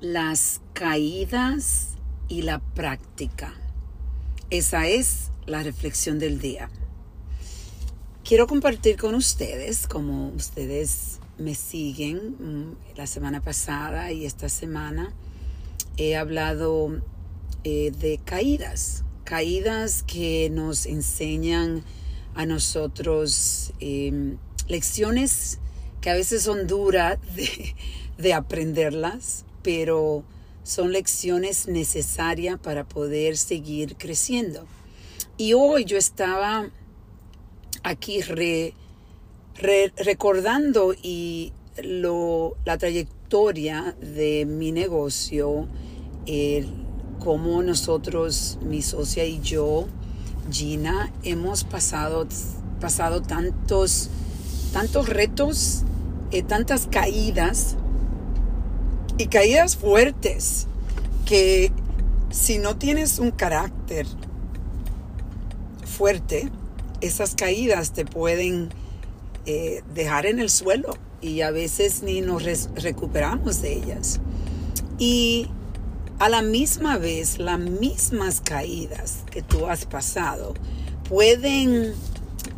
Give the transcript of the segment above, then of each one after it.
las caídas y la práctica. Esa es la reflexión del día. Quiero compartir con ustedes, como ustedes me siguen mm, la semana pasada y esta semana, he hablado eh, de caídas, caídas que nos enseñan a nosotros em, lecciones que a veces son duras de, de aprenderlas, pero son lecciones necesarias para poder seguir creciendo. Y hoy yo estaba aquí recordando y lo, la trayectoria de mi negocio, cómo nosotros, mi socia y yo, Gina, hemos pasado, pasado tantos, tantos retos, eh, tantas caídas y caídas fuertes que si no tienes un carácter fuerte, esas caídas te pueden eh, dejar en el suelo y a veces ni nos recuperamos de ellas. Y a la misma vez, las mismas caídas que tú has pasado pueden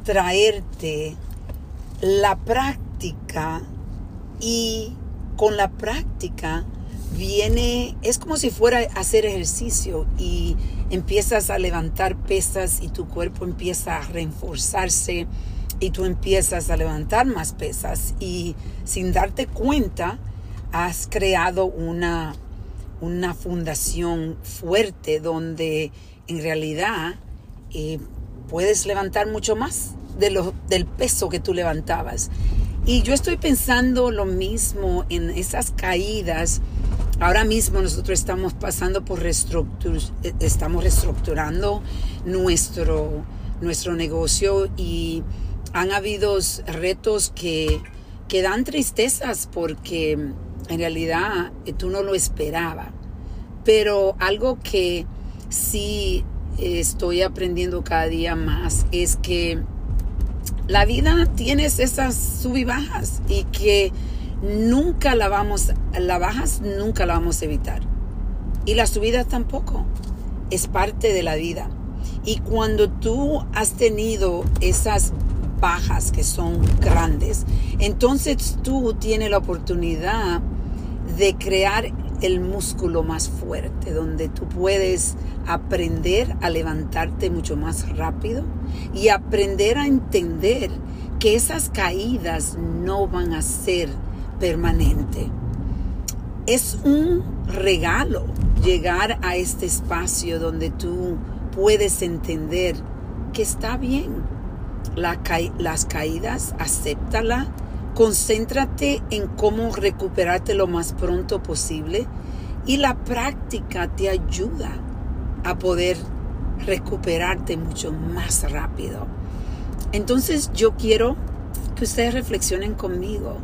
traerte la práctica y con la práctica viene, es como si fuera a hacer ejercicio y empiezas a levantar pesas y tu cuerpo empieza a reforzarse y tú empiezas a levantar más pesas y sin darte cuenta has creado una, una fundación fuerte donde en realidad eh, puedes levantar mucho más de lo, del peso que tú levantabas. Y yo estoy pensando lo mismo en esas caídas. Ahora mismo nosotros estamos pasando por reestructur estamos reestructurando nuestro, nuestro negocio y han habido retos que, que dan tristezas porque en realidad eh, tú no lo esperabas. Pero algo que sí estoy aprendiendo cada día más es que la vida tiene esas sub y bajas y que nunca la vamos, las bajas nunca la vamos a evitar. Y la subida tampoco. Es parte de la vida. Y cuando tú has tenido esas bajas que son grandes, entonces tú tienes la oportunidad de crear el músculo más fuerte, donde tú puedes aprender a levantarte mucho más rápido y aprender a entender que esas caídas no van a ser permanentes. Es un regalo llegar a este espacio donde tú puedes entender que está bien. las caídas, acéptala Concéntrate en cómo recuperarte lo más pronto posible y la práctica te ayuda a poder recuperarte mucho más rápido. Entonces yo quiero que ustedes reflexionen conmigo.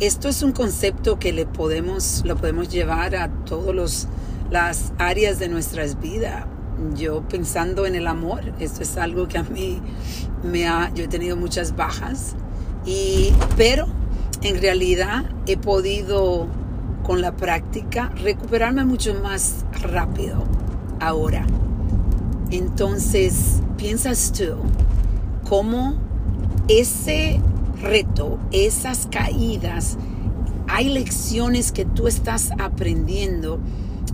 Esto es un concepto que le podemos, lo podemos llevar a todas las áreas de nuestras vidas. Yo pensando en el amor, esto es algo que a mí me ha, yo he tenido muchas bajas y, pero en realidad he podido con la práctica recuperarme mucho más rápido ahora. Entonces, piensas tú cómo ese reto, esas caídas, hay lecciones que tú estás aprendiendo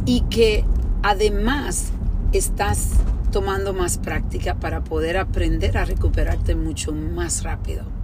y que además estás tomando más práctica para poder aprender a recuperarte mucho más rápido.